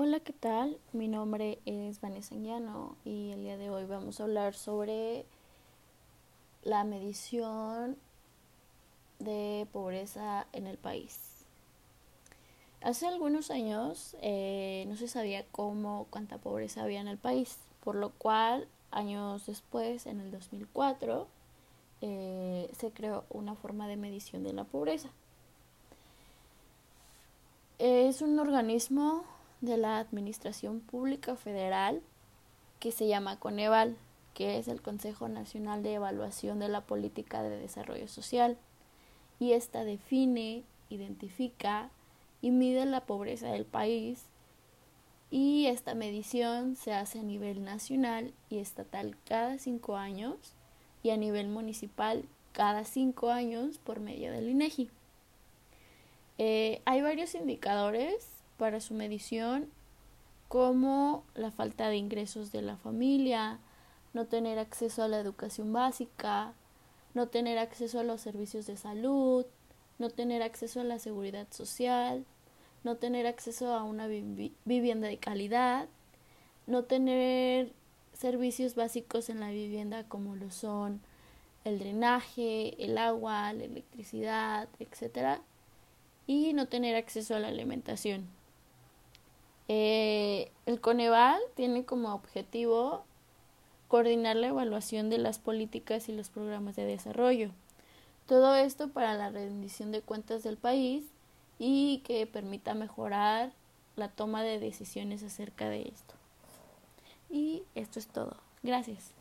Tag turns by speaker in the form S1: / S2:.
S1: Hola, ¿qué tal? Mi nombre es Vanessa Llano y el día de hoy vamos a hablar sobre la medición de pobreza en el país. Hace algunos años eh, no se sabía cómo, cuánta pobreza había en el país, por lo cual años después, en el 2004, eh, se creó una forma de medición de la pobreza. Es un organismo de la Administración Pública Federal que se llama Coneval, que es el Consejo Nacional de Evaluación de la Política de Desarrollo Social, y esta define, identifica y mide la pobreza del país y esta medición se hace a nivel nacional y estatal cada cinco años y a nivel municipal cada cinco años por medio del INEGI. Eh, hay varios indicadores para su medición como la falta de ingresos de la familia, no tener acceso a la educación básica, no tener acceso a los servicios de salud, no tener acceso a la seguridad social, no tener acceso a una vivienda de calidad, no tener servicios básicos en la vivienda como lo son el drenaje, el agua, la electricidad, etc. Y no tener acceso a la alimentación. Eh, el Coneval tiene como objetivo coordinar la evaluación de las políticas y los programas de desarrollo. Todo esto para la rendición de cuentas del país y que permita mejorar la toma de decisiones acerca de esto. Y esto es todo. Gracias.